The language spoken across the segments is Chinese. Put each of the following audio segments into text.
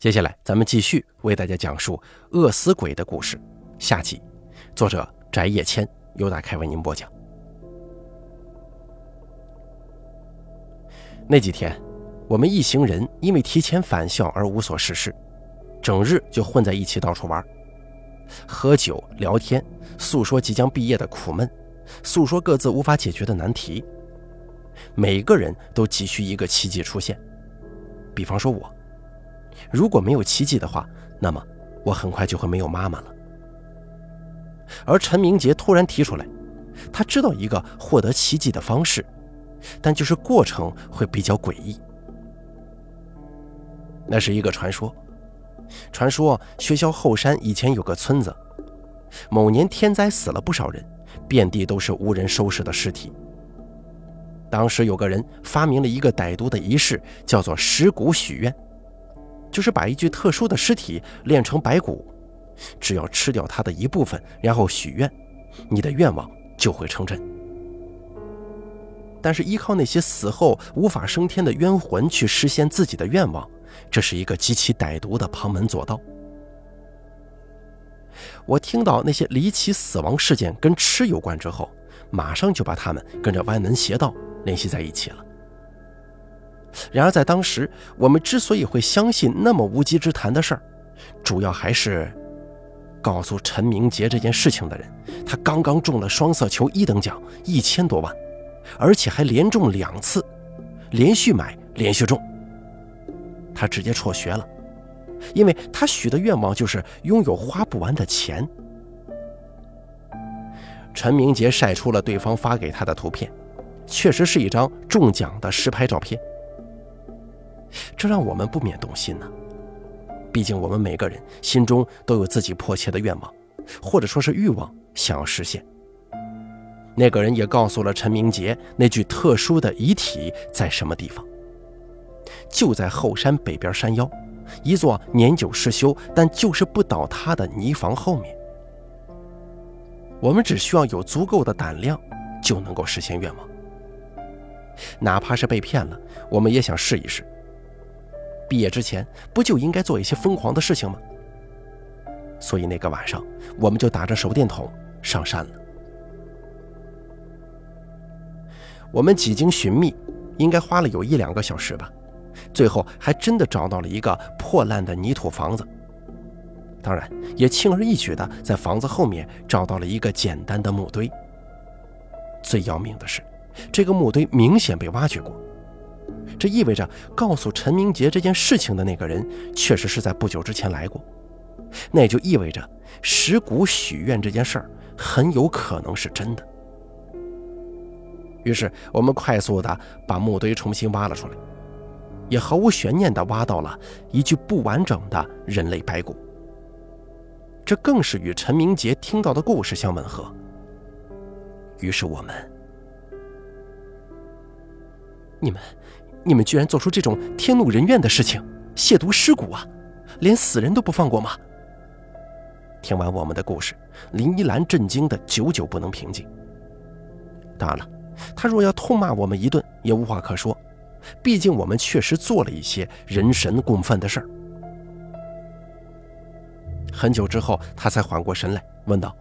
接下来，咱们继续为大家讲述饿死鬼的故事。下集，作者翟叶谦由打开为您播讲。那几天，我们一行人因为提前返校而无所事事，整日就混在一起到处玩，喝酒聊天，诉说即将毕业的苦闷，诉说各自无法解决的难题。每个人都急需一个奇迹出现，比方说我。如果没有奇迹的话，那么我很快就会没有妈妈了。而陈明杰突然提出来，他知道一个获得奇迹的方式，但就是过程会比较诡异。那是一个传说，传说学校后山以前有个村子，某年天灾死了不少人，遍地都是无人收拾的尸体。当时有个人发明了一个歹毒的仪式，叫做尸骨许愿。就是把一具特殊的尸体炼成白骨，只要吃掉它的一部分，然后许愿，你的愿望就会成真。但是依靠那些死后无法升天的冤魂去实现自己的愿望，这是一个极其歹毒的旁门左道。我听到那些离奇死亡事件跟吃有关之后，马上就把他们跟着歪门邪道联系在一起了。然而，在当时，我们之所以会相信那么无稽之谈的事儿，主要还是告诉陈明杰这件事情的人，他刚刚中了双色球一等奖一千多万，而且还连中两次，连续买连续中。他直接辍学了，因为他许的愿望就是拥有花不完的钱。陈明杰晒出了对方发给他的图片，确实是一张中奖的实拍照片。这让我们不免动心呢。毕竟我们每个人心中都有自己迫切的愿望，或者说是欲望，想要实现。那个人也告诉了陈明杰，那具特殊的遗体在什么地方，就在后山北边山腰，一座年久失修但就是不倒塌的泥房后面。我们只需要有足够的胆量，就能够实现愿望。哪怕是被骗了，我们也想试一试。毕业之前不就应该做一些疯狂的事情吗？所以那个晚上，我们就打着手电筒上山了。我们几经寻觅，应该花了有一两个小时吧，最后还真的找到了一个破烂的泥土房子。当然，也轻而易举的在房子后面找到了一个简单的木堆。最要命的是，这个木堆明显被挖掘过。这意味着，告诉陈明杰这件事情的那个人，确实是在不久之前来过。那也就意味着，石骨许愿这件事儿很有可能是真的。于是，我们快速的把墓堆重新挖了出来，也毫无悬念的挖到了一具不完整的人类白骨。这更是与陈明杰听到的故事相吻合。于是，我们，你们。你们居然做出这种天怒人怨的事情，亵渎尸骨啊！连死人都不放过吗？听完我们的故事，林依兰震惊的久久不能平静。当然了，他若要痛骂我们一顿，也无话可说，毕竟我们确实做了一些人神共愤的事儿。很久之后，他才缓过神来，问道：“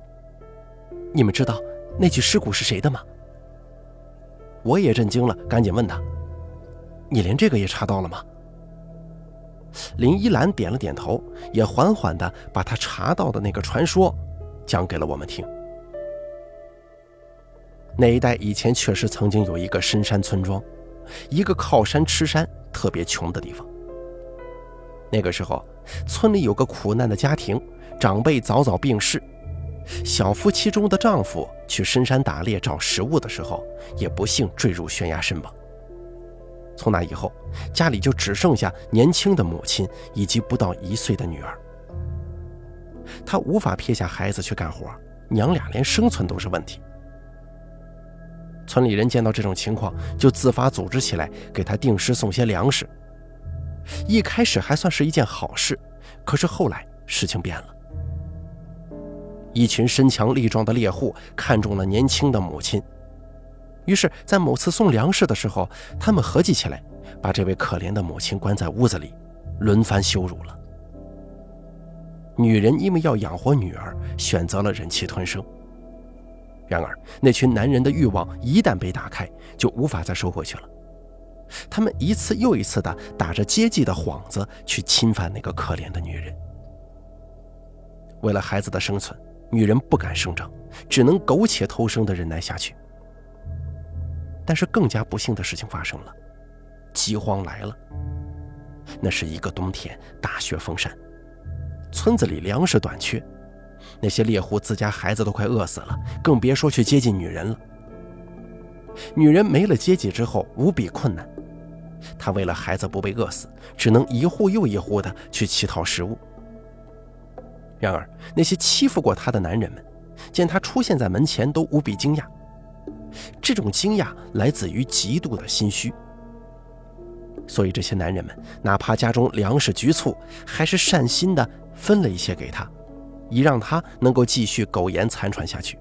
你们知道那具尸骨是谁的吗？”我也震惊了，赶紧问他。你连这个也查到了吗？林依兰点了点头，也缓缓地把她查到的那个传说讲给了我们听。那一带以前确实曾经有一个深山村庄，一个靠山吃山、特别穷的地方。那个时候，村里有个苦难的家庭，长辈早早病逝，小夫妻中的丈夫去深山打猎找食物的时候，也不幸坠入悬崖身亡。从那以后，家里就只剩下年轻的母亲以及不到一岁的女儿。他无法撇下孩子去干活，娘俩连生存都是问题。村里人见到这种情况，就自发组织起来给他定时送些粮食。一开始还算是一件好事，可是后来事情变了。一群身强力壮的猎户看中了年轻的母亲。于是，在某次送粮食的时候，他们合计起来，把这位可怜的母亲关在屋子里，轮番羞辱了。女人因为要养活女儿，选择了忍气吞声。然而，那群男人的欲望一旦被打开，就无法再收回去了。他们一次又一次地打着接济的幌子去侵犯那个可怜的女人。为了孩子的生存，女人不敢声张，只能苟且偷生地忍耐下去。但是，更加不幸的事情发生了，饥荒来了。那是一个冬天，大雪封山。村子里粮食短缺，那些猎户自家孩子都快饿死了，更别说去接近女人了。女人没了接济之后无比困难，她为了孩子不被饿死，只能一户又一户的去乞讨食物。然而那些欺负过她的男人们，见她出现在门前都无比惊讶，这种惊讶来自于极度的心虚。所以这些男人们哪怕家中粮食局促，还是善心的。分了一些给他，以让他能够继续苟延残喘下去。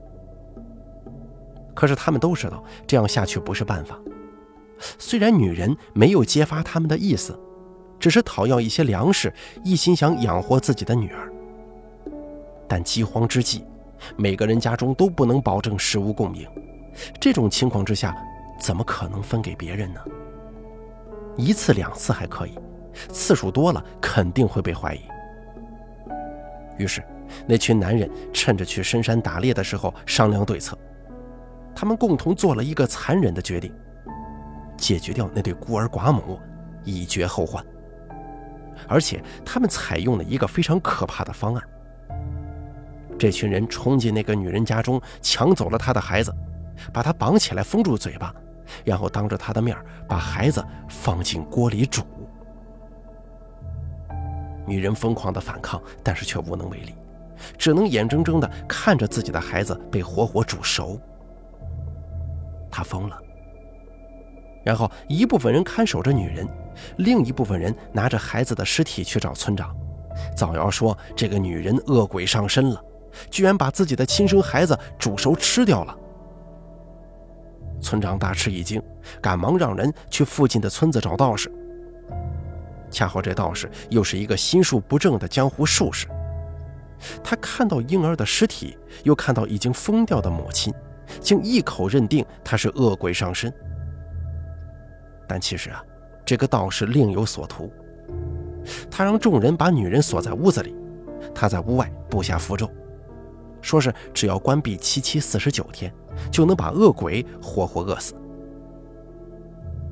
可是他们都知道这样下去不是办法。虽然女人没有揭发他们的意思，只是讨要一些粮食，一心想养活自己的女儿。但饥荒之际，每个人家中都不能保证食物供应，这种情况之下，怎么可能分给别人呢？一次两次还可以，次数多了肯定会被怀疑。于是，那群男人趁着去深山打猎的时候商量对策。他们共同做了一个残忍的决定：解决掉那对孤儿寡母，以绝后患。而且，他们采用了一个非常可怕的方案。这群人冲进那个女人家中，抢走了她的孩子，把她绑起来封住嘴巴，然后当着她的面把孩子放进锅里煮。女人疯狂的反抗，但是却无能为力，只能眼睁睁的看着自己的孩子被活活煮熟。她疯了。然后一部分人看守着女人，另一部分人拿着孩子的尸体去找村长，造谣说这个女人恶鬼上身了，居然把自己的亲生孩子煮熟吃掉了。村长大吃一惊，赶忙让人去附近的村子找道士。恰好这道士又是一个心术不正的江湖术士，他看到婴儿的尸体，又看到已经疯掉的母亲，竟一口认定他是恶鬼上身。但其实啊，这个道士另有所图，他让众人把女人锁在屋子里，他在屋外布下符咒，说是只要关闭七七四十九天，就能把恶鬼活活饿死。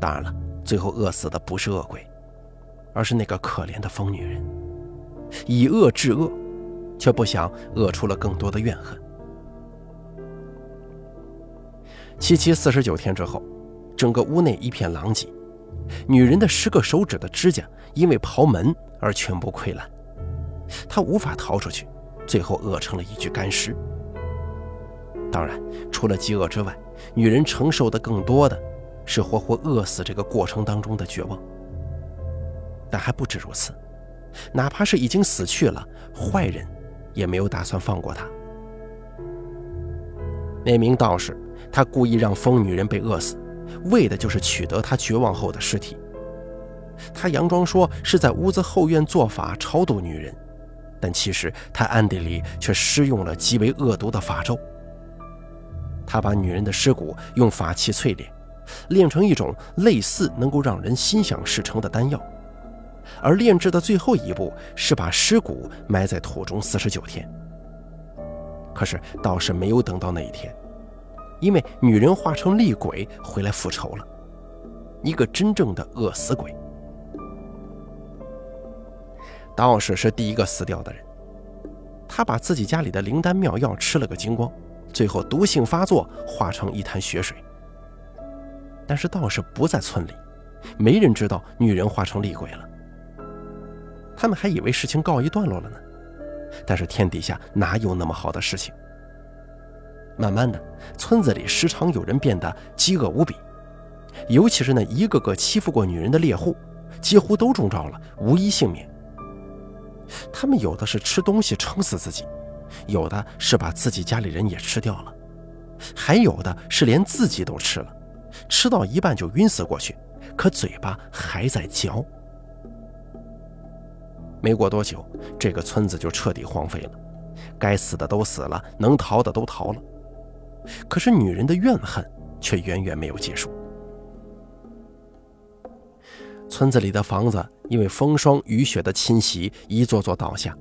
当然了，最后饿死的不是恶鬼。而是那个可怜的疯女人，以恶制恶，却不想恶出了更多的怨恨。七七四十九天之后，整个屋内一片狼藉，女人的十个手指的指甲因为刨门而全部溃烂，她无法逃出去，最后饿成了一具干尸。当然，除了饥饿之外，女人承受的更多的是活活饿死这个过程当中的绝望。但还不止如此，哪怕是已经死去了，坏人也没有打算放过他。那名道士，他故意让疯女人被饿死，为的就是取得她绝望后的尸体。他佯装说是在屋子后院做法超度女人，但其实他暗地里却施用了极为恶毒的法咒。他把女人的尸骨用法器淬炼，炼成一种类似能够让人心想事成的丹药。而炼制的最后一步是把尸骨埋在土中四十九天。可是道士没有等到那一天，因为女人化成厉鬼回来复仇了，一个真正的饿死鬼。道士是第一个死掉的人，他把自己家里的灵丹妙药吃了个精光，最后毒性发作，化成一滩血水。但是道士不在村里，没人知道女人化成厉鬼了。他们还以为事情告一段落了呢，但是天底下哪有那么好的事情？慢慢的，村子里时常有人变得饥饿无比，尤其是那一个个欺负过女人的猎户，几乎都中招了，无一幸免。他们有的是吃东西撑死自己，有的是把自己家里人也吃掉了，还有的是连自己都吃了，吃到一半就晕死过去，可嘴巴还在嚼。没过多久，这个村子就彻底荒废了，该死的都死了，能逃的都逃了。可是女人的怨恨却远远没有结束。村子里的房子因为风霜雨雪的侵袭，一座座倒下，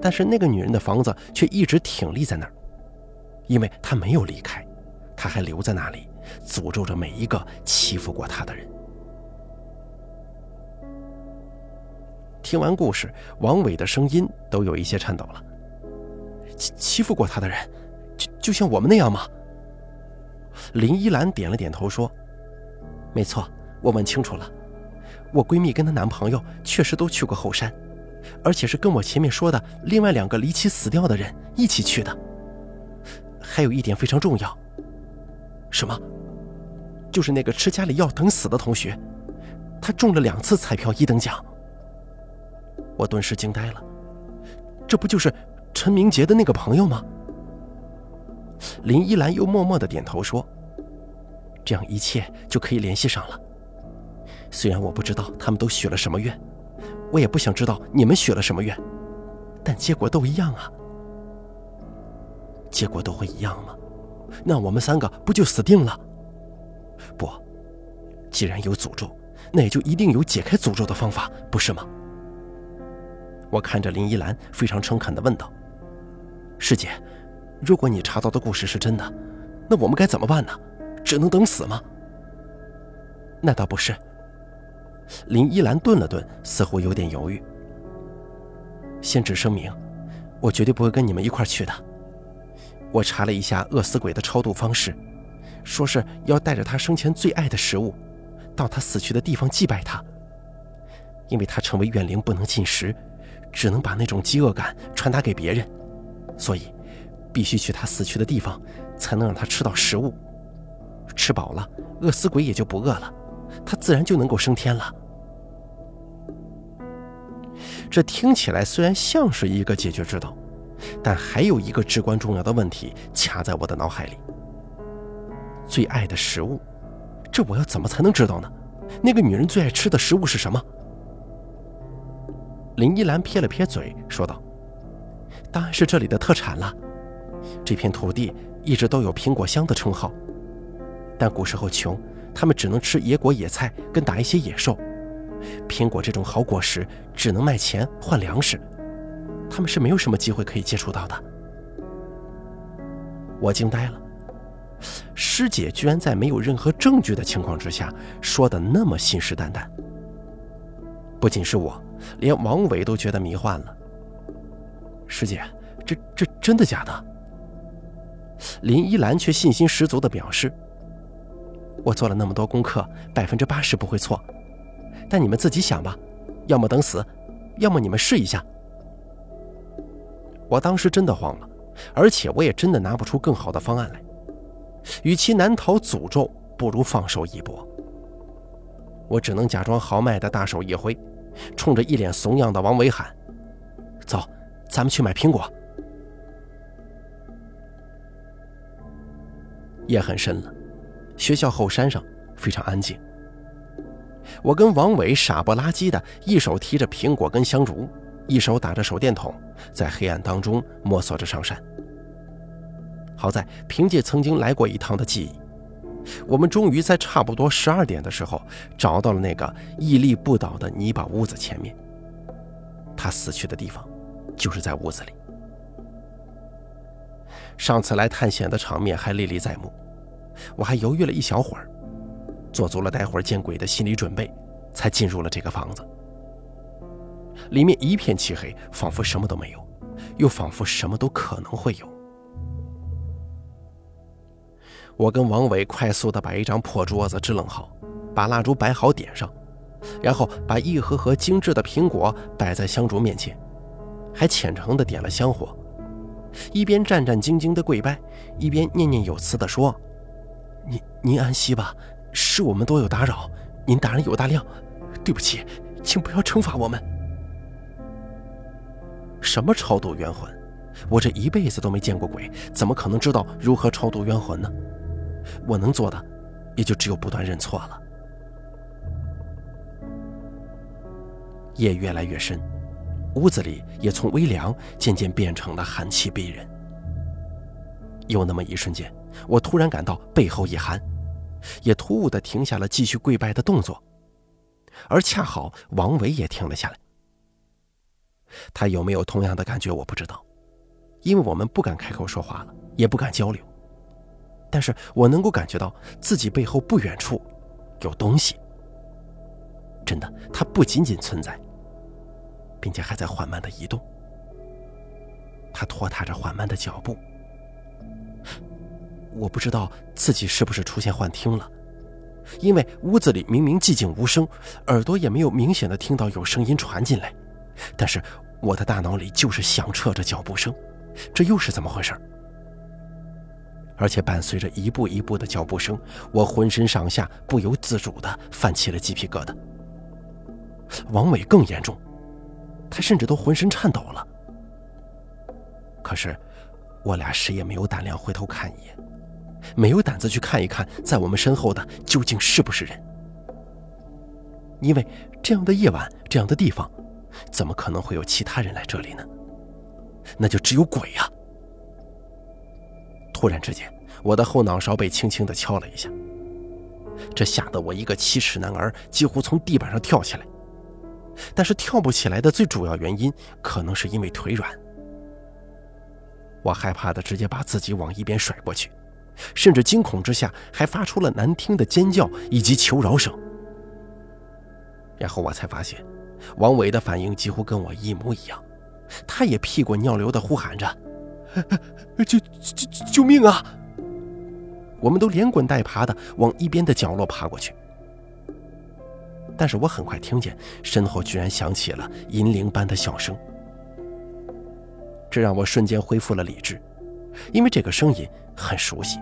但是那个女人的房子却一直挺立在那儿，因为她没有离开，她还留在那里，诅咒着每一个欺负过她的人。听完故事，王伟的声音都有一些颤抖了。欺欺负过他的人，就就像我们那样吗？林依兰点了点头说：“没错，我问清楚了。我闺蜜跟她男朋友确实都去过后山，而且是跟我前面说的另外两个离奇死掉的人一起去的。还有一点非常重要。什么？就是那个吃家里药等死的同学，他中了两次彩票一等奖。”我顿时惊呆了，这不就是陈明杰的那个朋友吗？林依兰又默默的点头说：“这样一切就可以联系上了。虽然我不知道他们都许了什么愿，我也不想知道你们许了什么愿，但结果都一样啊。结果都会一样吗？那我们三个不就死定了？不，既然有诅咒，那也就一定有解开诅咒的方法，不是吗？”我看着林依兰，非常诚恳地问道：“师姐，如果你查到的故事是真的，那我们该怎么办呢？只能等死吗？”那倒不是。林依兰顿了顿，似乎有点犹豫。先只声明，我绝对不会跟你们一块去的。我查了一下饿死鬼的超度方式，说是要带着他生前最爱的食物，到他死去的地方祭拜他，因为他成为怨灵不能进食。只能把那种饥饿感传达给别人，所以必须去他死去的地方，才能让他吃到食物。吃饱了，饿死鬼也就不饿了，他自然就能够升天了。这听起来虽然像是一个解决之道，但还有一个至关重要的问题卡在我的脑海里：最爱的食物，这我要怎么才能知道呢？那个女人最爱吃的食物是什么？林依兰撇了撇嘴，说道：“当然是这里的特产了。这片土地一直都有苹果乡的称号，但古时候穷，他们只能吃野果野菜，跟打一些野兽。苹果这种好果实只能卖钱换粮食，他们是没有什么机会可以接触到的。”我惊呆了，师姐居然在没有任何证据的情况之下，说的那么信誓旦旦。不仅是我。连王伟都觉得迷幻了。师姐，这这真的假的？林依兰却信心十足地表示：“我做了那么多功课，百分之八十不会错。但你们自己想吧，要么等死，要么你们试一下。”我当时真的慌了，而且我也真的拿不出更好的方案来。与其难逃诅咒，不如放手一搏。我只能假装豪迈的大手一挥。冲着一脸怂样的王伟喊：“走，咱们去买苹果。”夜很深了，学校后山上非常安静。我跟王伟傻不拉几的，一手提着苹果跟香烛，一手打着手电筒，在黑暗当中摸索着上山。好在凭借曾经来过一趟的记忆。我们终于在差不多十二点的时候找到了那个屹立不倒的泥巴屋子前面。他死去的地方，就是在屋子里。上次来探险的场面还历历在目，我还犹豫了一小会儿，做足了待会儿见鬼的心理准备，才进入了这个房子。里面一片漆黑，仿佛什么都没有，又仿佛什么都可能会有。我跟王伟快速地把一张破桌子支棱好，把蜡烛摆好点上，然后把一盒盒精致的苹果摆在香烛面前，还虔诚地点了香火，一边战战兢兢地跪拜，一边念念有词地说：“您您安息吧，是我们多有打扰，您大人有大量，对不起，请不要惩罚我们。”什么超度冤魂？我这一辈子都没见过鬼，怎么可能知道如何超度冤魂呢？我能做的，也就只有不断认错了。夜越来越深，屋子里也从微凉渐渐变成了寒气逼人。有那么一瞬间，我突然感到背后一寒，也突兀地停下了继续跪拜的动作，而恰好王伟也停了下来。他有没有同样的感觉，我不知道，因为我们不敢开口说话了，也不敢交流。但是我能够感觉到自己背后不远处有东西。真的，它不仅仅存在，并且还在缓慢的移动。它拖沓着缓慢的脚步。我不知道自己是不是出现幻听了，因为屋子里明明寂静无声，耳朵也没有明显的听到有声音传进来，但是我的大脑里就是响彻着脚步声，这又是怎么回事？而且伴随着一步一步的脚步声，我浑身上下不由自主的泛起了鸡皮疙瘩。王伟更严重，他甚至都浑身颤抖了。可是，我俩谁也没有胆量回头看一眼，没有胆子去看一看，在我们身后的究竟是不是人？因为这样的夜晚，这样的地方，怎么可能会有其他人来这里呢？那就只有鬼呀！突然之间，我的后脑勺被轻轻地敲了一下，这吓得我一个七尺男儿几乎从地板上跳起来。但是跳不起来的最主要原因，可能是因为腿软。我害怕的直接把自己往一边甩过去，甚至惊恐之下还发出了难听的尖叫以及求饶声。然后我才发现，王伟的反应几乎跟我一模一样，他也屁滚尿流的呼喊着。救救救救命啊！我们都连滚带爬的往一边的角落爬过去，但是我很快听见身后居然响起了银铃般的笑声，这让我瞬间恢复了理智，因为这个声音很熟悉。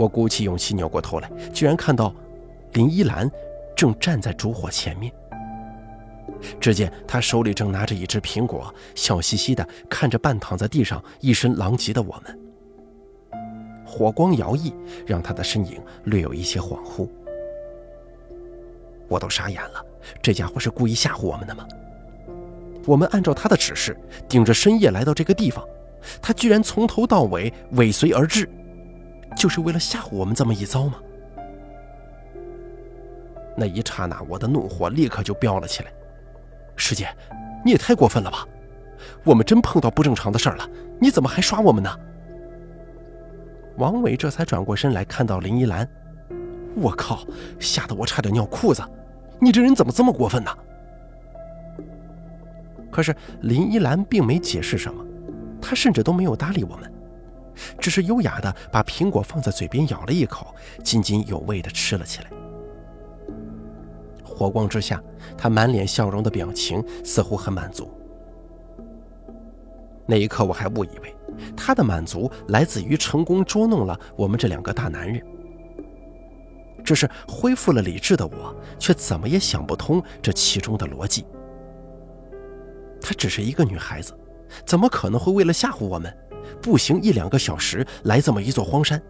我鼓起勇气扭过头来，居然看到林依兰正站在烛火前面。只见她手里正拿着一只苹果，笑嘻嘻地看着半躺在地上、一身狼藉的我们。火光摇曳，让她的身影略有一些恍惚。我都傻眼了，这家伙是故意吓唬我们的吗？我们按照他的指示，顶着深夜来到这个地方，他居然从头到尾尾随而至，就是为了吓唬我们这么一遭吗？那一刹那，我的怒火立刻就飙了起来。师姐，你也太过分了吧！我们真碰到不正常的事儿了，你怎么还耍我们呢？王伟这才转过身来看到林依兰，我靠，吓得我差点尿裤子！你这人怎么这么过分呢？可是林依兰并没解释什么，她甚至都没有搭理我们，只是优雅的把苹果放在嘴边咬了一口，津津有味的吃了起来。火光之下，他满脸笑容的表情似乎很满足。那一刻，我还误以为他的满足来自于成功捉弄了我们这两个大男人。只是恢复了理智的我，却怎么也想不通这其中的逻辑。她只是一个女孩子，怎么可能会为了吓唬我们，步行一两个小时来这么一座荒山？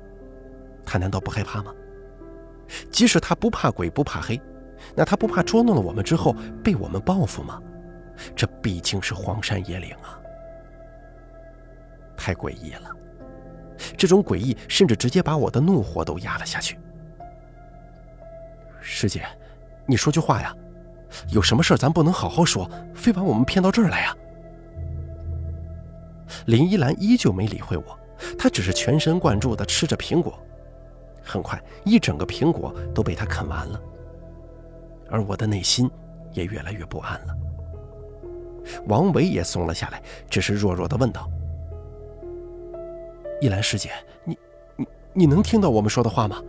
他难道不害怕吗？即使他不怕鬼，不怕黑。那他不怕捉弄了我们之后被我们报复吗？这毕竟是荒山野岭啊，太诡异了。这种诡异甚至直接把我的怒火都压了下去。师姐，你说句话呀！有什么事咱不能好好说，非把我们骗到这儿来呀？林依兰依旧没理会我，她只是全神贯注地吃着苹果。很快，一整个苹果都被她啃完了。而我的内心也越来越不安了。王维也松了下来，只是弱弱的问道：“依兰师姐，你、你、你能听到我们说的话吗？”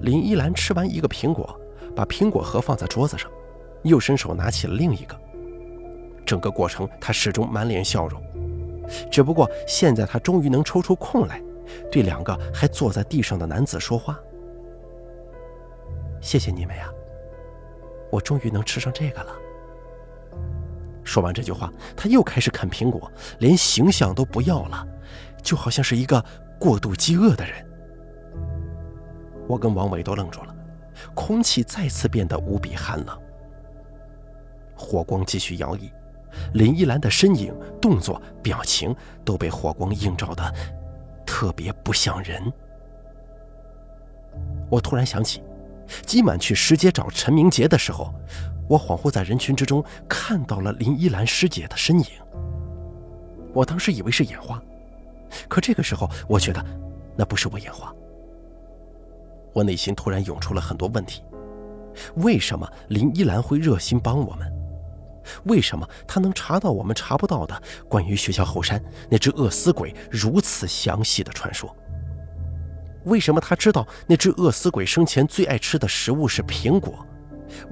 林依兰吃完一个苹果，把苹果核放在桌子上，又伸手拿起了另一个。整个过程，他始终满脸笑容。只不过现在，他终于能抽出空来，对两个还坐在地上的男子说话。谢谢你们呀，我终于能吃上这个了。说完这句话，他又开始啃苹果，连形象都不要了，就好像是一个过度饥饿的人。我跟王伟都愣住了，空气再次变得无比寒冷。火光继续摇曳，林依兰的身影、动作、表情都被火光映照的特别不像人。我突然想起，今晚去石街找陈明杰的时候，我恍惚在人群之中看到了林依兰师姐的身影。我当时以为是眼花，可这个时候我觉得那不是我眼花。我内心突然涌出了很多问题：为什么林依兰会热心帮我们？为什么他能查到我们查不到的关于学校后山那只饿死鬼如此详细的传说？为什么他知道那只饿死鬼生前最爱吃的食物是苹果？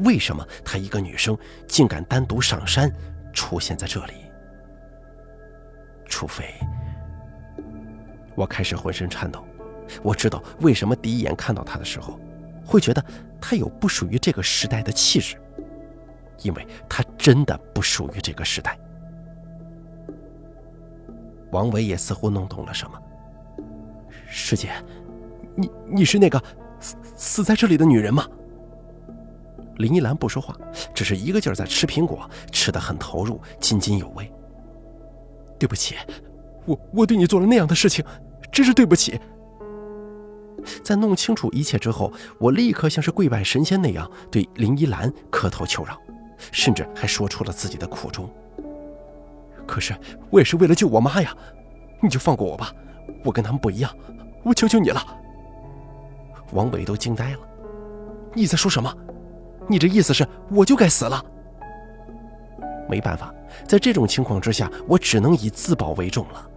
为什么她一个女生竟敢单独上山出现在这里？除非……我开始浑身颤抖。我知道为什么第一眼看到他的时候，会觉得他有不属于这个时代的气质，因为他真的不属于这个时代。王伟也似乎弄懂了什么。师姐，你你是那个死死在这里的女人吗？林依兰不说话，只是一个劲儿在吃苹果，吃的很投入，津津有味。对不起，我我对你做了那样的事情，真是对不起。在弄清楚一切之后，我立刻像是跪拜神仙那样对林依兰磕头求饶，甚至还说出了自己的苦衷。可是我也是为了救我妈呀！你就放过我吧，我跟他们不一样，我求求你了。王伟都惊呆了，你在说什么？你这意思是我就该死了？没办法，在这种情况之下，我只能以自保为重了。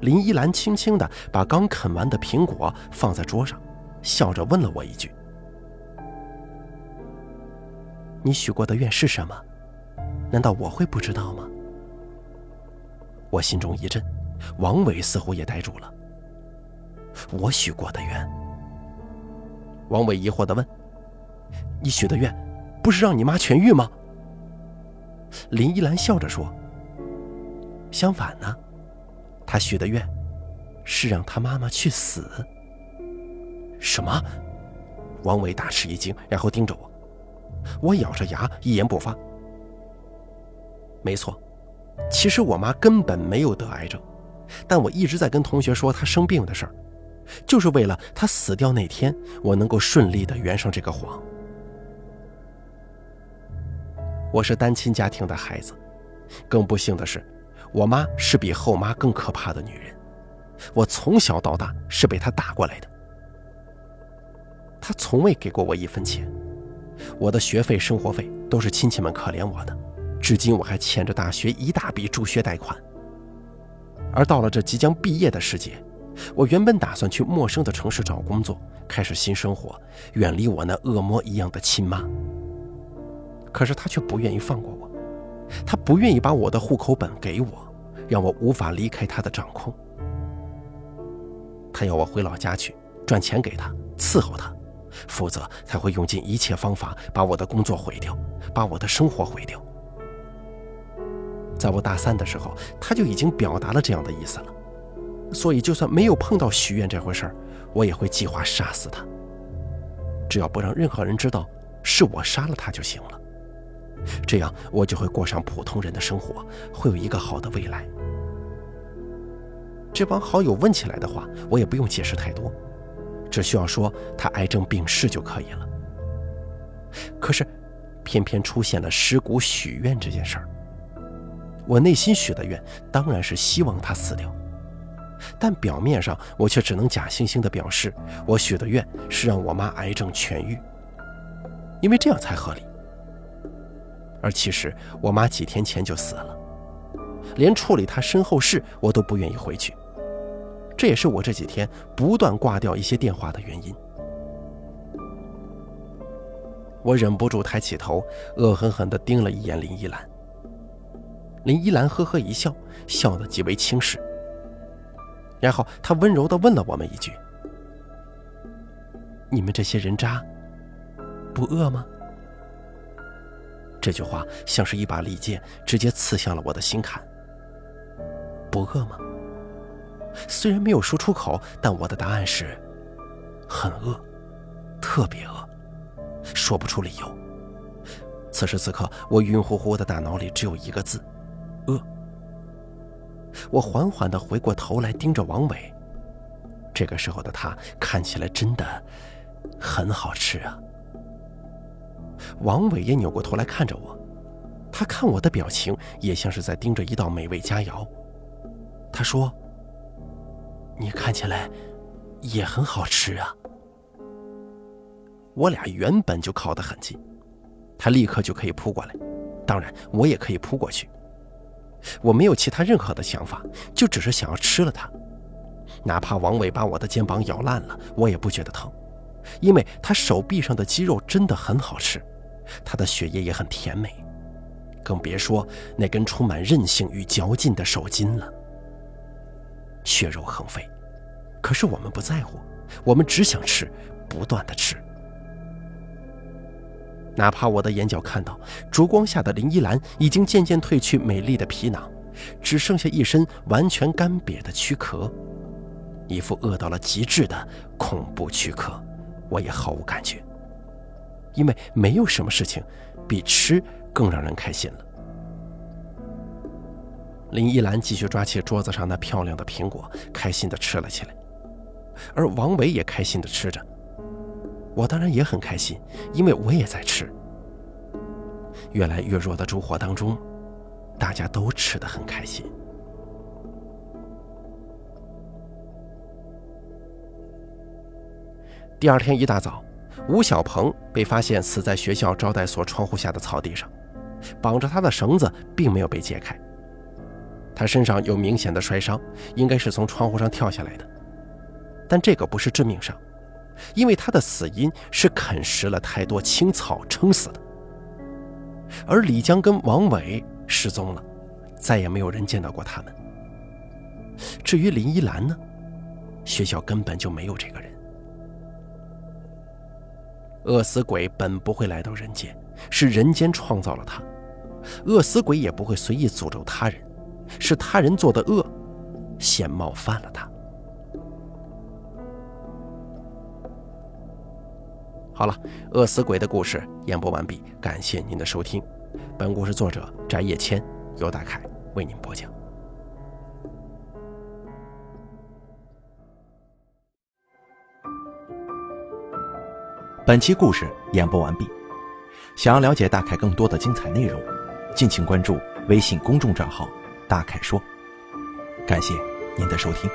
林依兰轻轻地把刚啃完的苹果放在桌上，笑着问了我一句：“你许过的愿是什么？难道我会不知道吗？”我心中一震，王伟似乎也呆住了。我许过的愿？王伟疑惑地问：“你许的愿，不是让你妈痊愈吗？”林依兰笑着说：“相反呢。”他许的愿，是让他妈妈去死。什么？王伟大吃一惊，然后盯着我。我咬着牙，一言不发。没错，其实我妈根本没有得癌症，但我一直在跟同学说她生病的事儿，就是为了她死掉那天，我能够顺利的圆上这个谎。我是单亲家庭的孩子，更不幸的是。我妈是比后妈更可怕的女人，我从小到大是被她打过来的。她从未给过我一分钱，我的学费、生活费都是亲戚们可怜我的，至今我还欠着大学一大笔助学贷款。而到了这即将毕业的时节，我原本打算去陌生的城市找工作，开始新生活，远离我那恶魔一样的亲妈。可是她却不愿意放过我。他不愿意把我的户口本给我，让我无法离开他的掌控。他要我回老家去赚钱给他伺候他，否则他会用尽一切方法把我的工作毁掉，把我的生活毁掉。在我大三的时候，他就已经表达了这样的意思了。所以，就算没有碰到许愿这回事儿，我也会计划杀死他。只要不让任何人知道是我杀了他就行了。这样，我就会过上普通人的生活，会有一个好的未来。这帮好友问起来的话，我也不用解释太多，只需要说他癌症病逝就可以了。可是，偏偏出现了尸骨许愿这件事儿。我内心许的愿当然是希望他死掉，但表面上我却只能假惺惺地表示，我许的愿是让我妈癌症痊愈，因为这样才合理。而其实我妈几天前就死了，连处理她身后事我都不愿意回去，这也是我这几天不断挂掉一些电话的原因。我忍不住抬起头，恶狠狠地盯了一眼林依兰。林依兰呵呵一笑，笑得极为轻视，然后她温柔地问了我们一句：“你们这些人渣，不饿吗？”这句话像是一把利剑，直接刺向了我的心坎。不饿吗？虽然没有说出口，但我的答案是：很饿，特别饿，说不出理由。此时此刻，我晕乎乎的大脑里只有一个字：饿。我缓缓地回过头来，盯着王伟。这个时候的他看起来真的很好吃啊。王伟也扭过头来看着我，他看我的表情也像是在盯着一道美味佳肴。他说：“你看起来也很好吃啊。”我俩原本就靠得很近，他立刻就可以扑过来，当然我也可以扑过去。我没有其他任何的想法，就只是想要吃了它。哪怕王伟把我的肩膀咬烂了，我也不觉得疼，因为他手臂上的肌肉真的很好吃，他的血液也很甜美，更别说那根充满韧性与嚼劲的手筋了。血肉横飞，可是我们不在乎，我们只想吃，不断的吃。哪怕我的眼角看到烛光下的林依兰已经渐渐褪去美丽的皮囊，只剩下一身完全干瘪的躯壳，一副饿到了极致的恐怖躯壳，我也毫无感觉，因为没有什么事情比吃更让人开心了。林依兰继续抓起桌子上那漂亮的苹果，开心地吃了起来，而王伟也开心地吃着。我当然也很开心，因为我也在吃。越来越弱的烛火当中，大家都吃得很开心。第二天一大早，吴小鹏被发现死在学校招待所窗户下的草地上，绑着他的绳子并没有被解开。他身上有明显的摔伤，应该是从窗户上跳下来的，但这个不是致命伤。因为他的死因是啃食了太多青草撑死的，而李江跟王伟失踪了，再也没有人见到过他们。至于林依兰呢，学校根本就没有这个人。饿死鬼本不会来到人间，是人间创造了他；饿死鬼也不会随意诅咒他人，是他人做的恶，先冒犯了他。好了，饿死鬼的故事演播完毕，感谢您的收听。本故事作者翟叶谦，由大凯为您播讲。本期故事演播完毕。想要了解大凯更多的精彩内容，敬请关注微信公众账号“大凯说”。感谢您的收听。